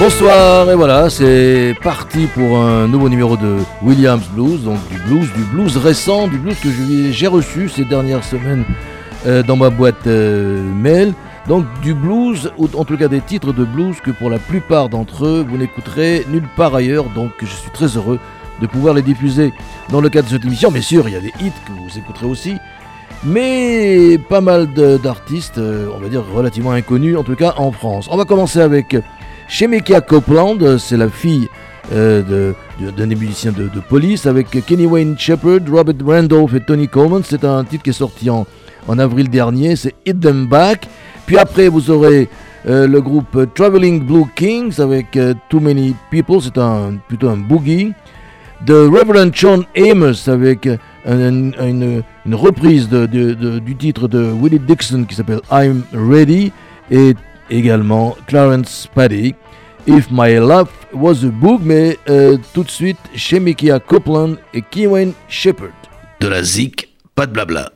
Bonsoir et voilà, c'est parti pour un nouveau numéro de Williams Blues, donc du blues, du blues récent, du blues que j'ai reçu ces dernières semaines euh, dans ma boîte euh, mail. Donc du blues, ou en tout cas des titres de blues que pour la plupart d'entre eux vous n'écouterez nulle part ailleurs, donc je suis très heureux de pouvoir les diffuser dans le cadre de cette émission. Bien sûr, il y a des hits que vous écouterez aussi, mais pas mal d'artistes, euh, on va dire relativement inconnus, en tout cas en France. On va commencer avec Shemekia Copeland, c'est la fille euh, d'un des musiciens de, police, avec Kenny Wayne Shepherd, Robert Randolph et Tony Coleman. C'est un titre qui est sorti en, avril dernier, c'est Hit Them Back. Puis après, vous aurez euh, le groupe Traveling Blue Kings avec euh, Too Many People, c'est un, plutôt un boogie. The Reverend John Amos avec une, reprise du titre de Willie Dixon qui s'appelle I'm Ready. Et également Clarence Paddy. If My Love Was a Book, mais euh, tout de suite chez Mikia Copeland et Kewen Shepard. De la zik, pas de blabla.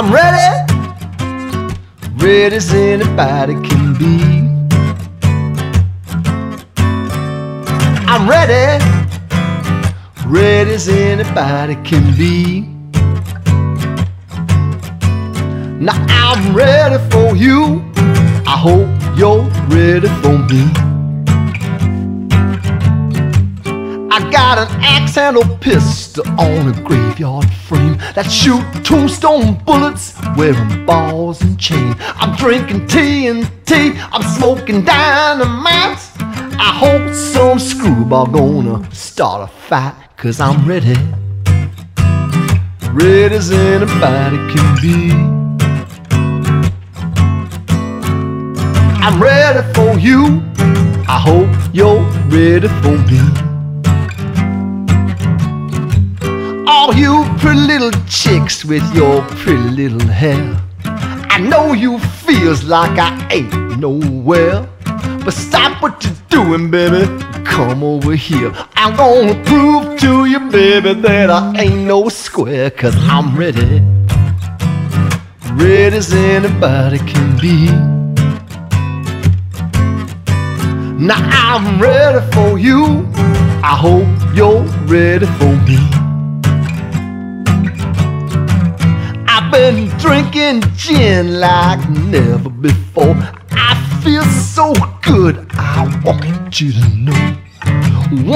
I'm ready, ready as anybody can be. I'm ready, ready as anybody can be. Now I'm ready for you. I hope you're ready for me. I got an axe and a pistol on a graveyard frame that shoot tombstone bullets, wearing balls and chain. I'm drinking TNT, I'm smoking dynamite. I hope some screwball gonna start a fight, cause I'm ready. Ready as anybody can be. I'm ready for you. I hope you're ready for me. All you pretty little chicks with your pretty little hair. I know you feels like I ain't nowhere. But stop what you're doing, baby. Come over here. I'm gonna prove to you, baby, that I ain't no square. Cause I'm ready. Ready as anybody can be. Now I'm ready for you. I hope you're ready for me. Been drinking gin like never before. I feel so good, I want you to know.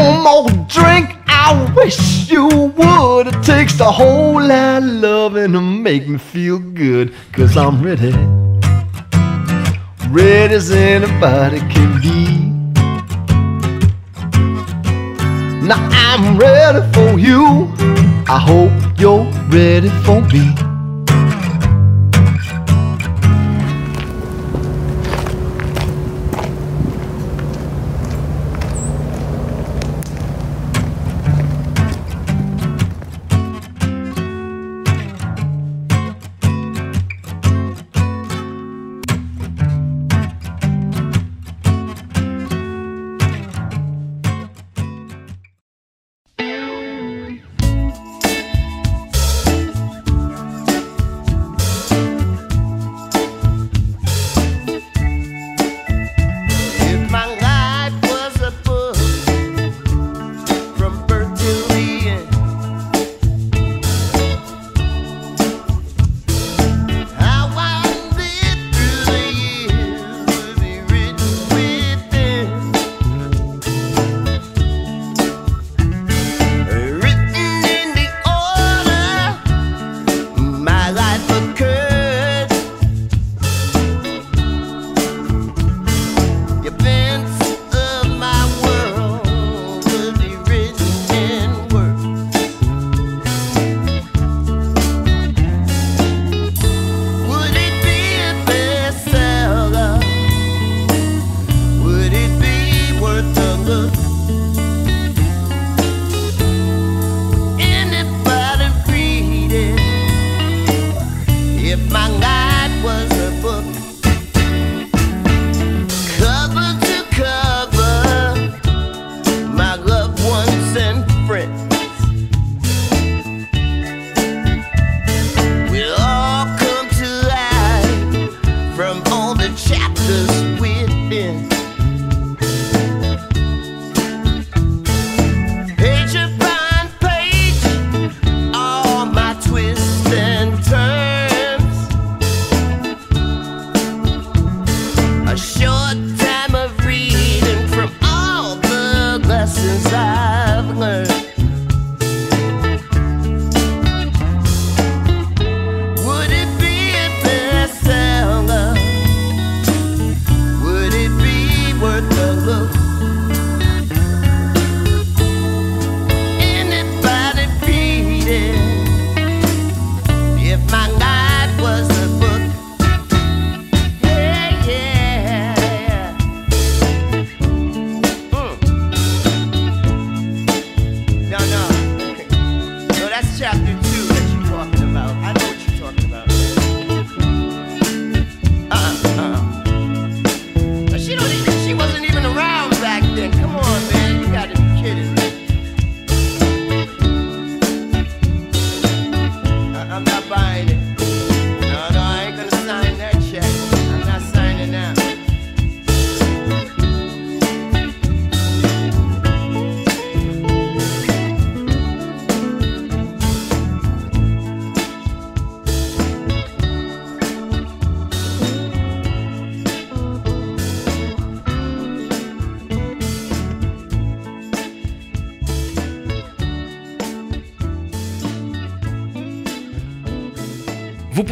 One more drink, I wish you would. It takes a whole lot of loving to make me feel good, cause I'm ready. Ready as anybody can be. Now I'm ready for you. I hope you're ready for me.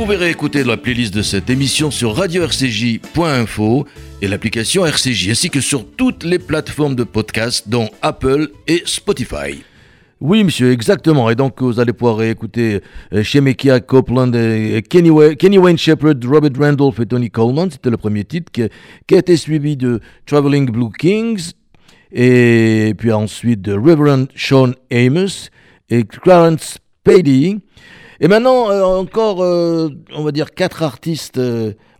Pouvez réécouter la playlist de cette émission sur radio-rcj.info et l'application RCJ, ainsi que sur toutes les plateformes de podcast, dont Apple et Spotify. Oui, monsieur, exactement. Et donc, vous allez pouvoir réécouter euh, Shemekia Copeland, et Kenny, Wayne Shepherd, Robert Randolph et Tony Coleman. C'était le premier titre qui, a été suivi de Traveling Blue Kings et puis ensuite de Reverend Sean Amos et Clarence Pady. Et maintenant, euh, encore, euh, on va dire, quatre artistes.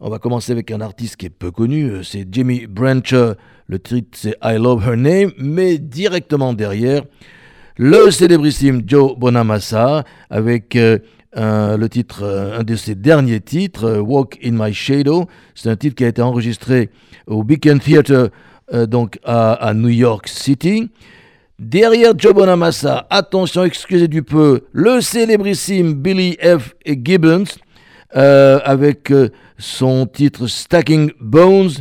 on va commencer avec un artiste qui est peu connu, c'est Jimmy Brancher. Le titre, c'est I Love Her Name, mais directement derrière, le célébrissime Joe Bonamassa avec euh, le titre, euh, un de ses derniers titres, euh, Walk in My Shadow. C'est un titre qui a été enregistré au Beacon Theatre donc à, New York City. Derrière Joe Bonamassa, attention, excusez du peu, le célébrissime Billy F. Gibbons avec son titre Stacking Bones,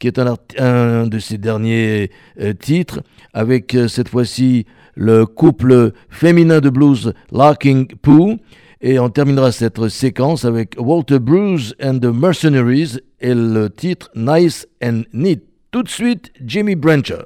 qui est un, de ses derniers titres, avec cette fois-ci le couple féminin de blues Larking Pooh. Et on terminera cette séquence avec Walter Bruce and the Mercenaries et le titre Nice and Neat. Tout de suite, Jimmy Brancher.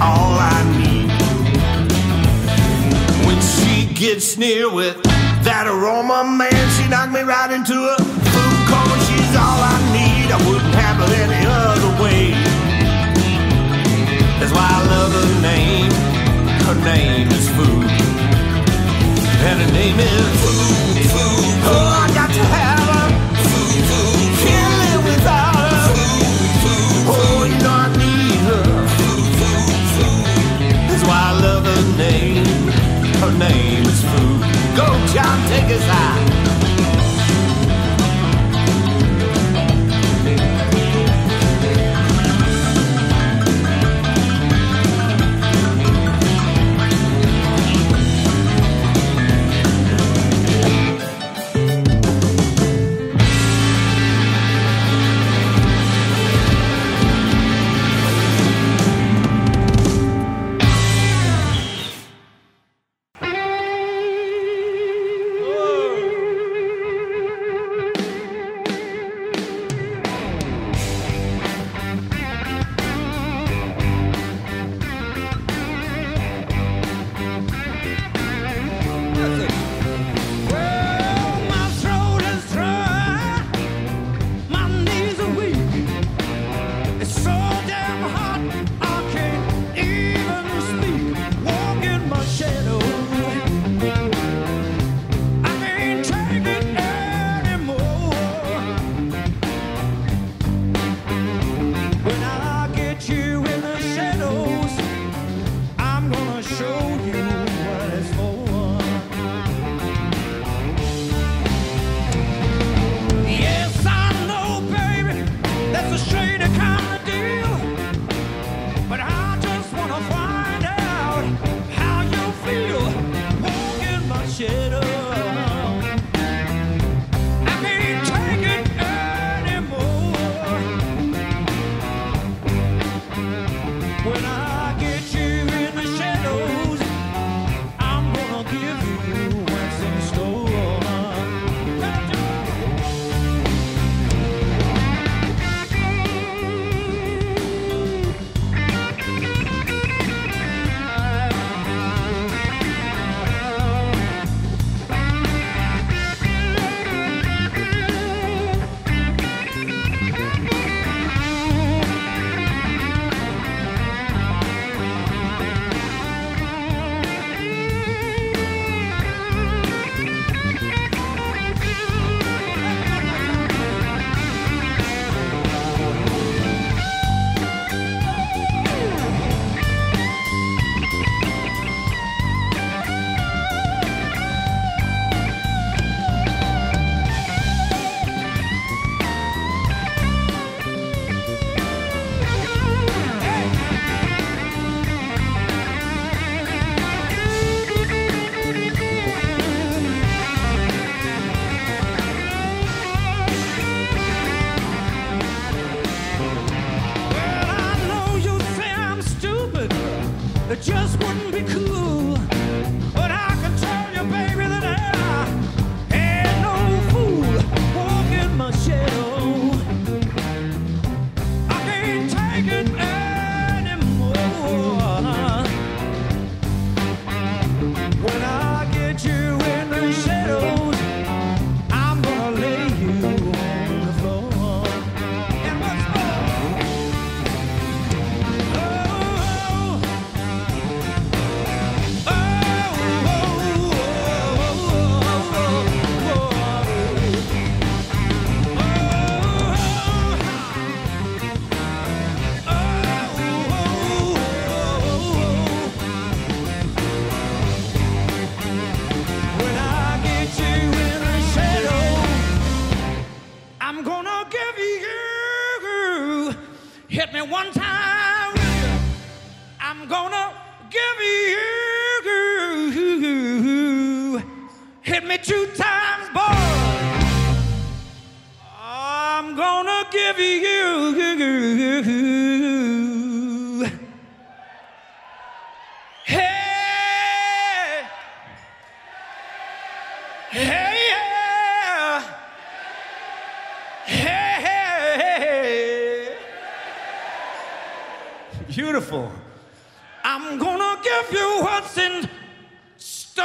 All I need. When she gets near with that aroma, man, she knocked me right into a food coma. She's all I need. I wouldn't have it any other way. That's why I love her name. Her name is Food. And her name is Food. Food. Oh, name. Her name is Food. Go, John, take us out. Beautiful. I'm gonna give you what's in store.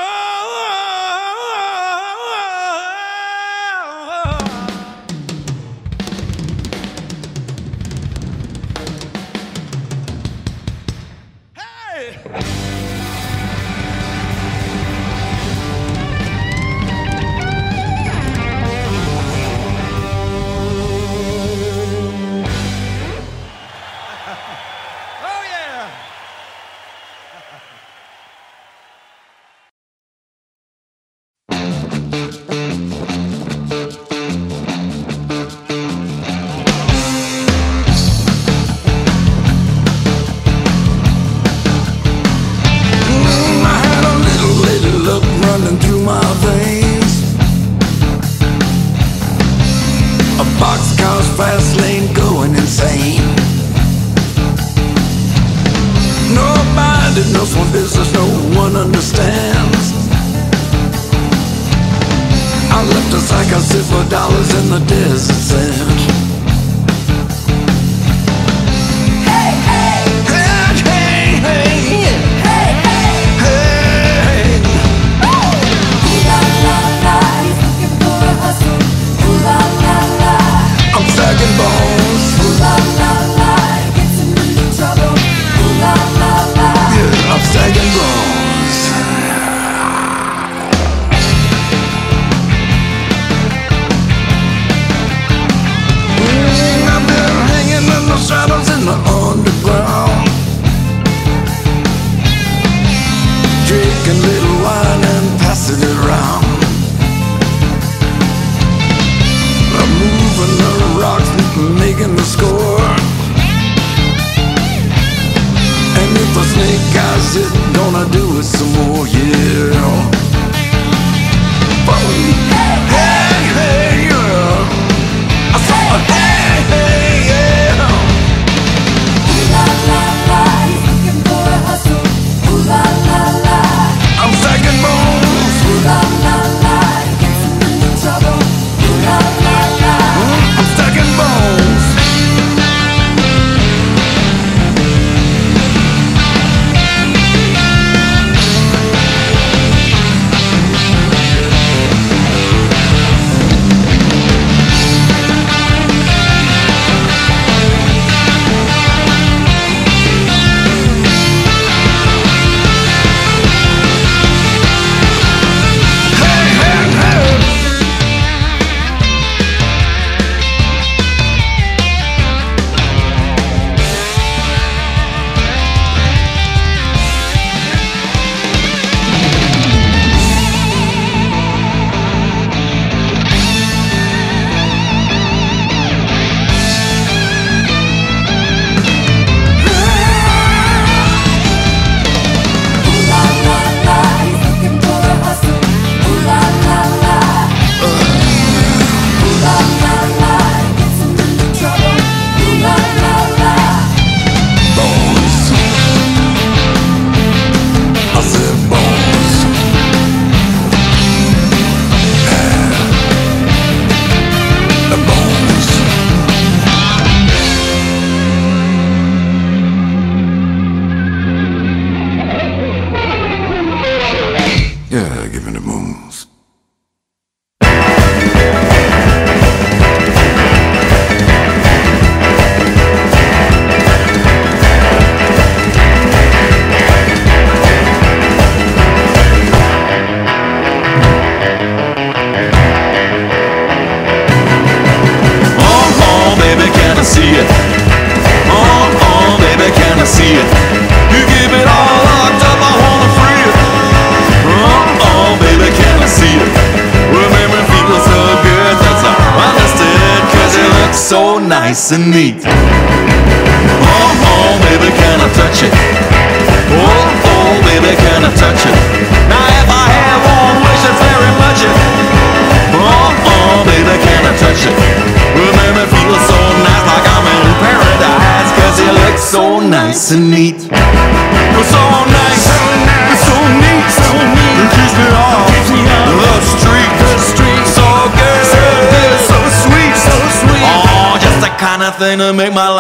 Nice and neat. So nice, so nice, so neat, so neat. It keeps me off. The street, the street, so good, so good, so sweet, so sweet. Oh, just the kind of thing to make my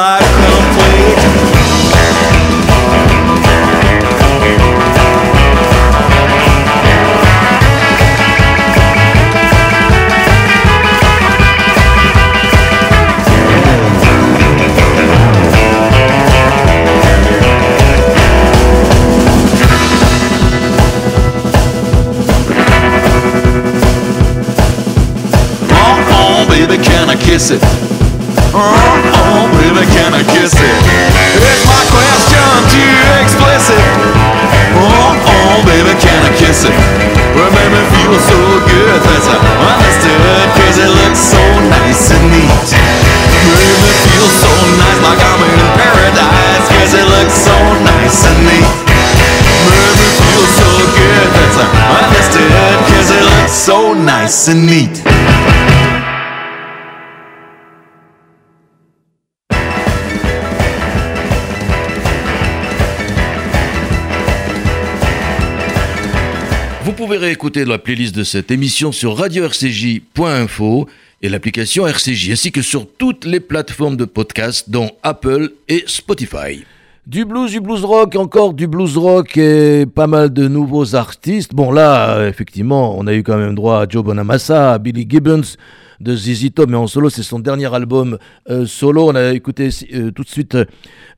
réécouter la playlist de cette émission sur radio-rcj.info et l'application RCJ, ainsi que sur toutes les plateformes de podcast, dont Apple et Spotify. Du blues, du blues rock, encore du blues rock et pas mal de nouveaux artistes. Bon là, euh, effectivement, on a eu quand même droit à Joe Bonamassa, à Billy Gibbons de ZZ Top, mais en solo, c'est son dernier album euh, solo. On a écouté euh, tout de suite,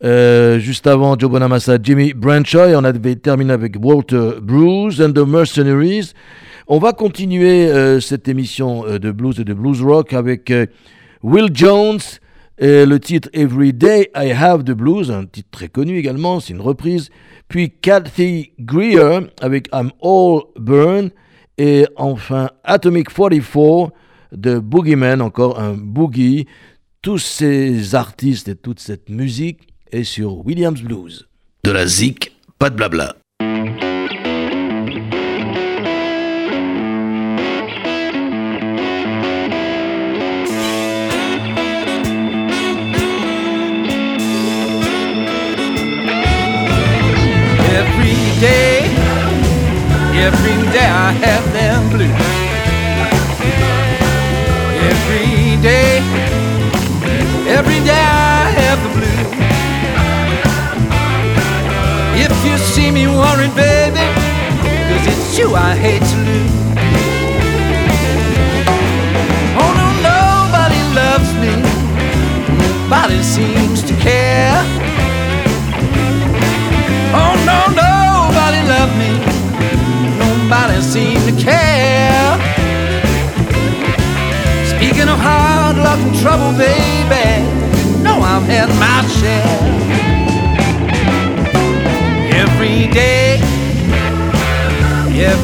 euh, juste avant Joe Bonamassa, Jimmy Brancho, et on avait terminé avec Walter Bruce and the Mercenaries. On va continuer cette émission de blues et de blues rock avec Will Jones et le titre Every Day I Have the Blues, un titre très connu également, c'est une reprise. Puis Kathy Greer avec I'm All Burn et enfin Atomic 44 de Boogeyman, encore un boogie. Tous ces artistes et toute cette musique est sur Williams Blues. De la zik, pas de blabla. I hate to lose. Oh no, nobody loves me, nobody seems to care. Oh no, nobody loved me. Nobody seemed to care. Speaking of hard luck and trouble, baby, you know I've had my share.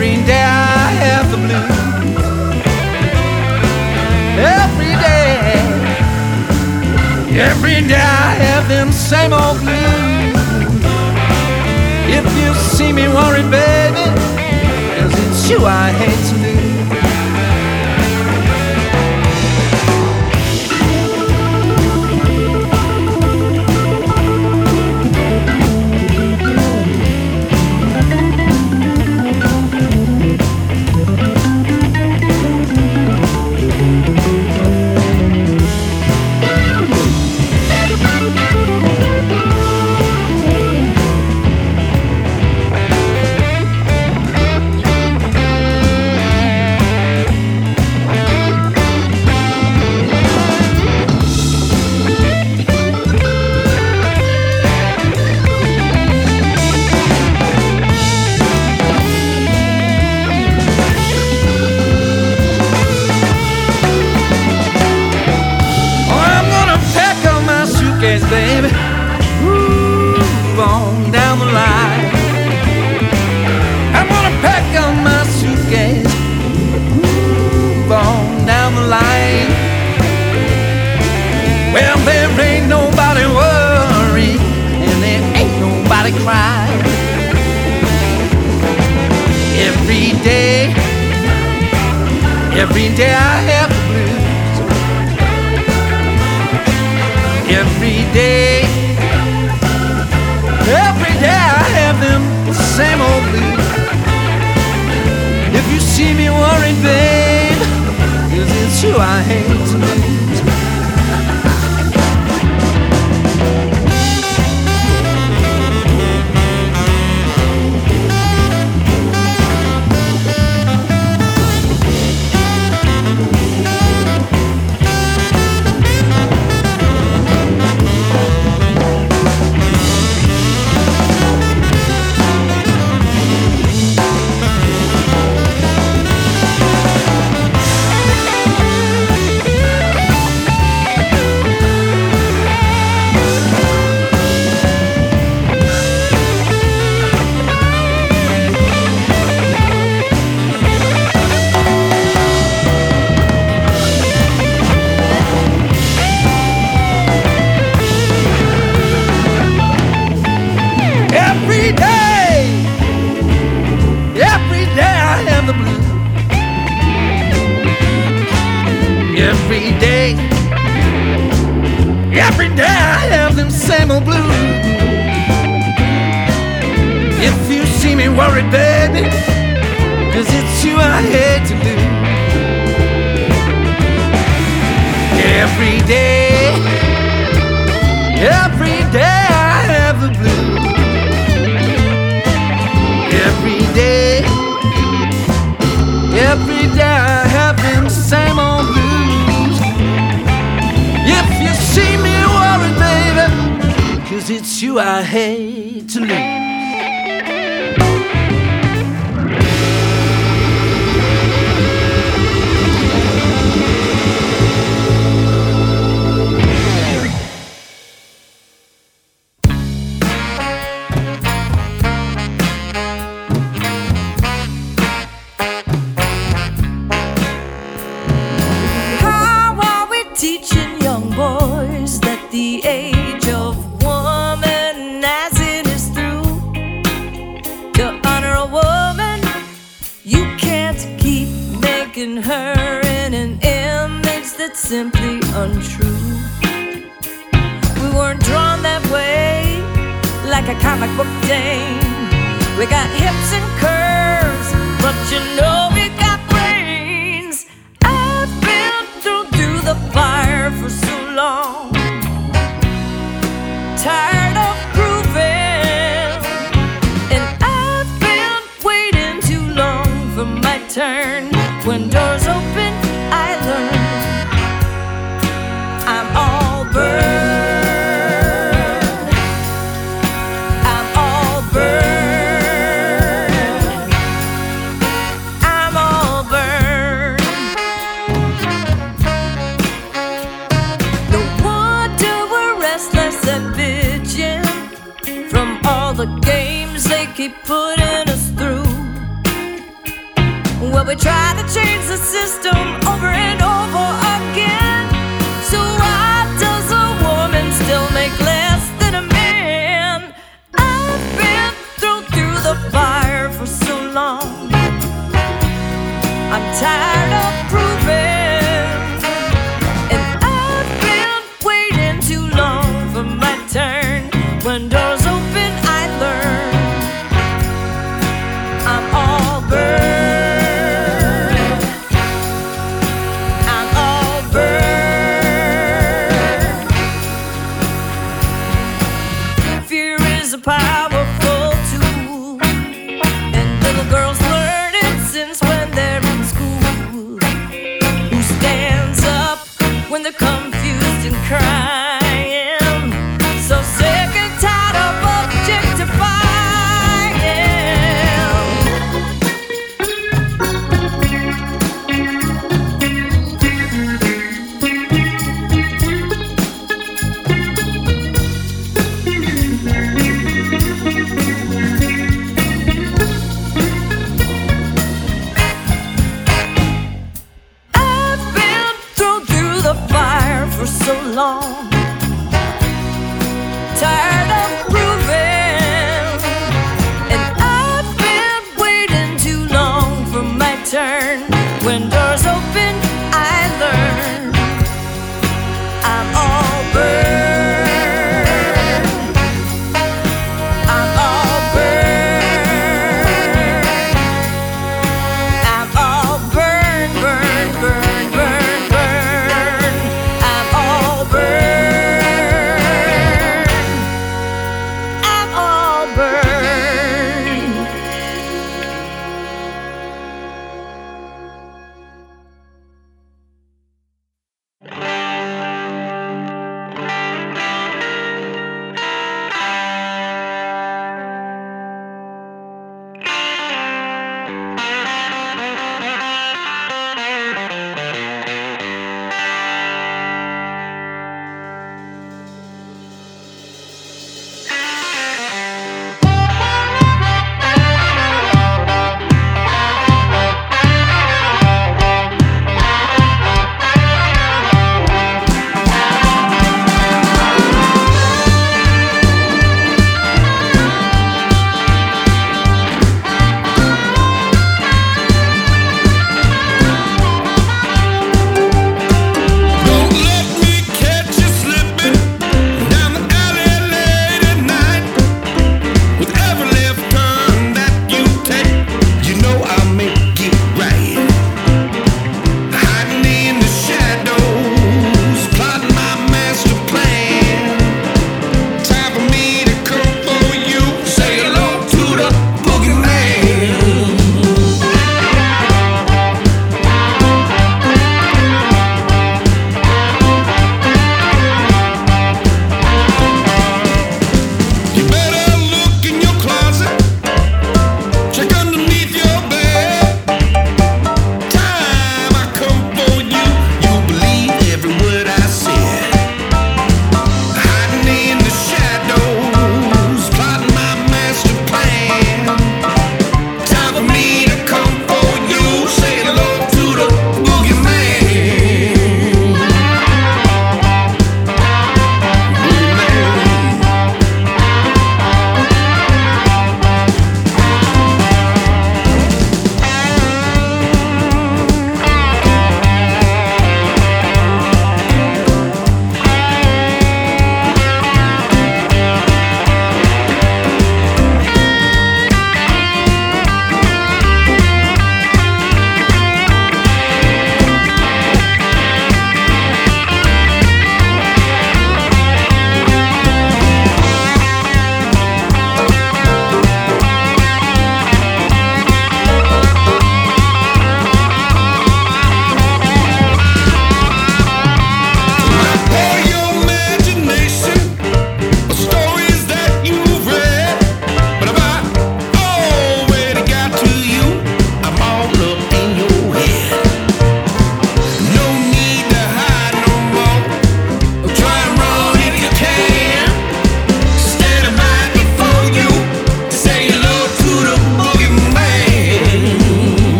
Every day I have the blues. Every day, every day I have them same old blues. If you see me worried, baby, cause it's you I hate to lose.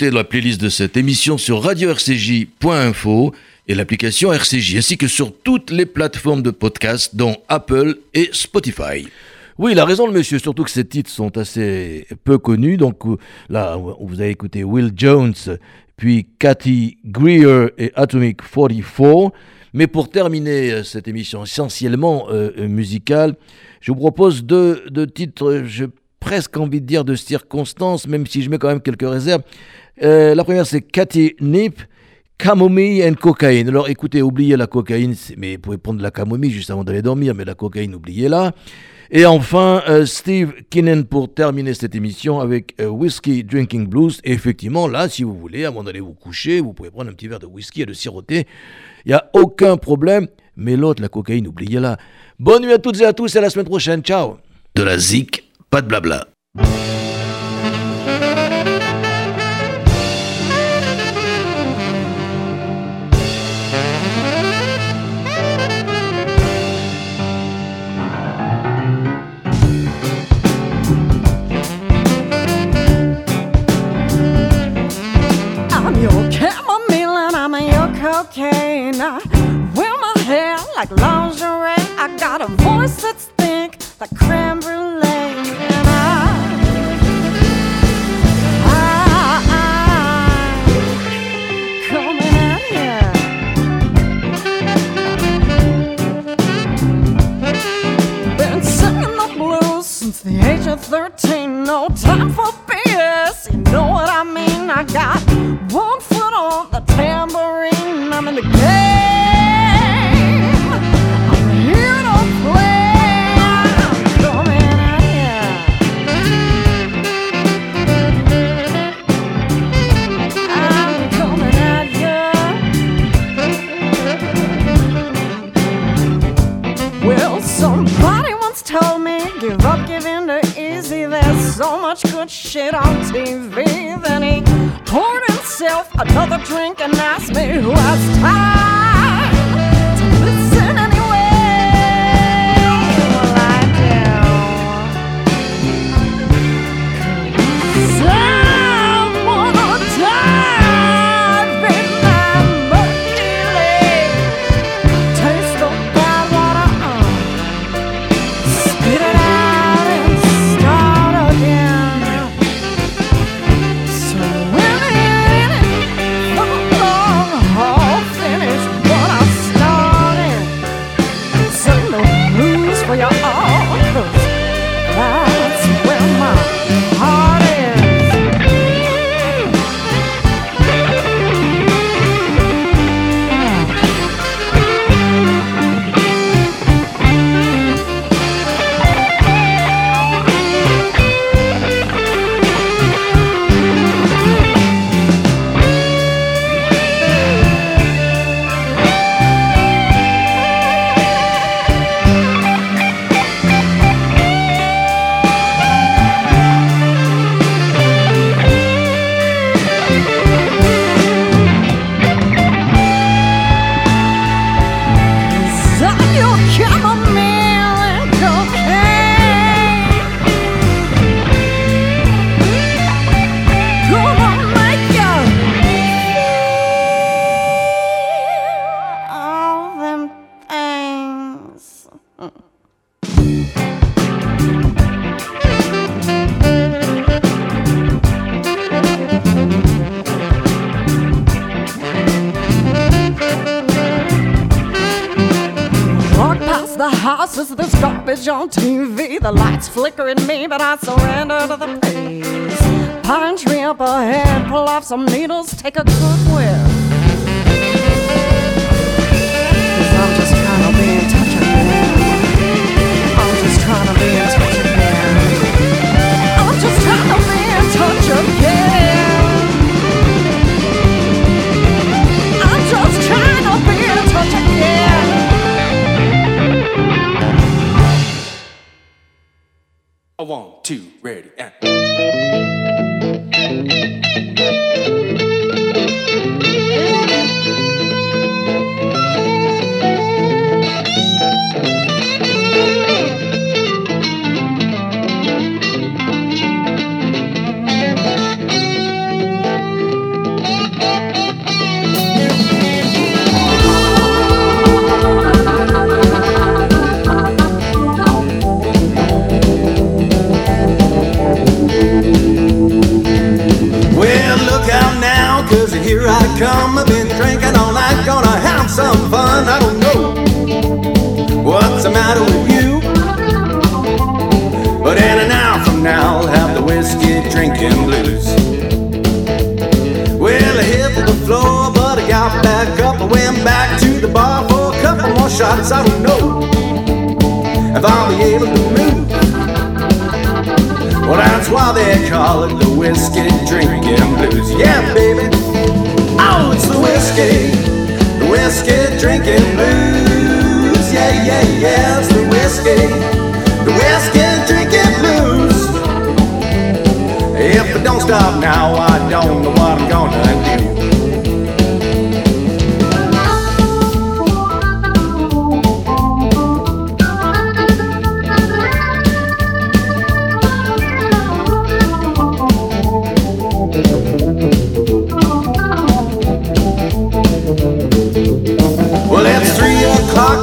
Réécouter la playlist de cette émission sur radio-rcj.info et l'application RCJ, ainsi que sur toutes les plateformes de podcast, dont Apple et Spotify. Oui, il a raison monsieur, surtout que ces titres sont assez peu connus. Donc euh, là, vous avez écouté Will Jones, puis Cathy Greer et Atomic 44. Mais pour terminer euh, cette émission essentiellement euh, musicale, je vous propose deux, deux titres, j'ai presque envie de dire de circonstances, même si je mets quand même quelques réserves. Euh, la première, c'est Cathy Nip. Camomille and cocaïne. Alors écoutez, oubliez la cocaïne, mais vous pouvez prendre de la camomille juste avant d'aller dormir, mais la cocaïne, oubliez-la. Et enfin, euh, Steve Kinnan pour terminer cette émission avec euh, Whiskey Drinking Blues. Et effectivement, là, si vous voulez, avant d'aller vous coucher, vous pouvez prendre un petit verre de whisky et le siroter. Il n'y a aucun problème. Mais l'autre, la cocaïne, oubliez-la. Bonne nuit à toutes et à tous et à la semaine prochaine. Ciao De la zik, pas de blabla. I wear my hair like lingerie. I got a voice that's thick like creme brulee. The age of 13. No time for BS. You know what I mean? I got one foot on the tambourine. I'm in the game. There's good shit on TV. Then he poured himself another drink and asked me who has time flicker at me, but I surrender to the pace. Pine tree up ahead, pull off some needles, take a good whiff. Come, I've been drinking all night, gonna have some fun. I don't know what's the matter with you. But in an hour from now, I'll have the whiskey drinking blues. Well, I hit the floor, but I got back up. I went back to the bar for a couple more shots. I don't know if I'll be able to move. Well, that's why they call it the whiskey drinking blues. Yeah, baby. Oh, it's the whiskey, the whiskey drinking blues. Yeah, yeah, yeah, it's the whiskey, the whiskey drinking blues. If I don't stop now, I don't know what I'm gonna do.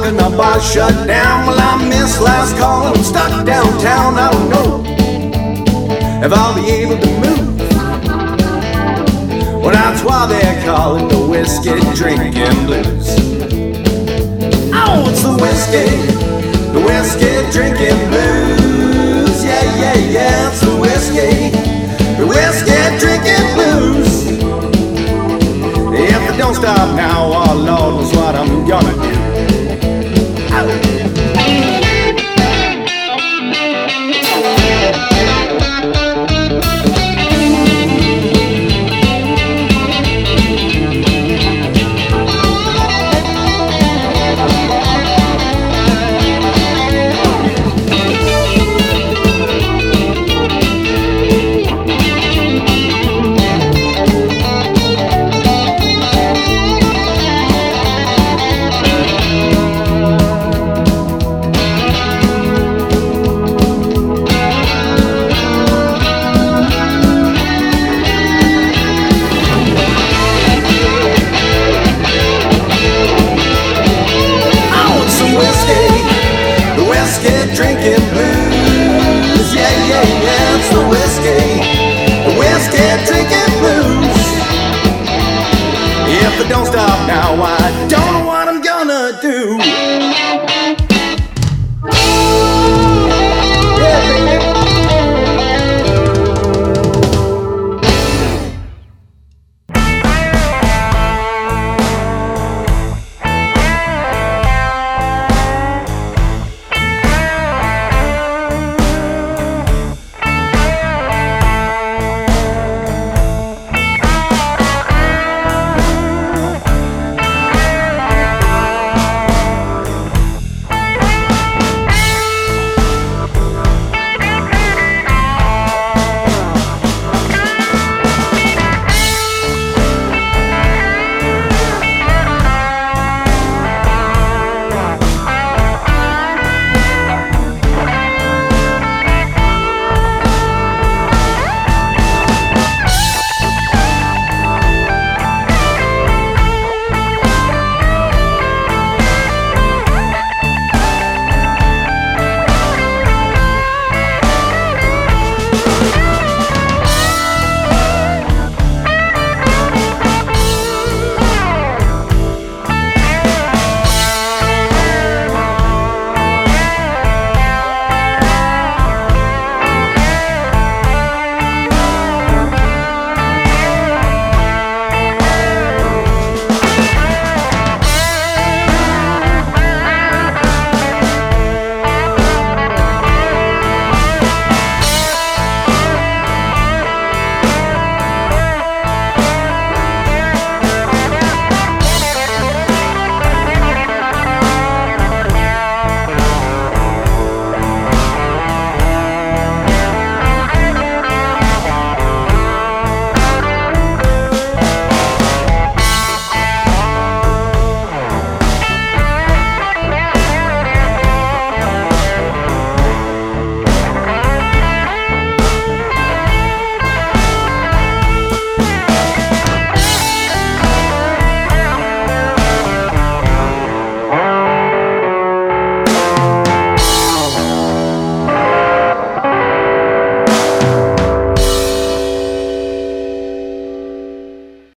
And the bar shut down. Well, I missed last call I'm stuck downtown. I don't know if I'll be able to move. Well, that's why they call it the whiskey drinking blues. Oh, it's the whiskey, the whiskey drinking blues. Yeah, yeah, yeah, it's the whiskey, the whiskey drinking blues. If I don't stop now, oh Lord knows what I'm gonna do. Oh,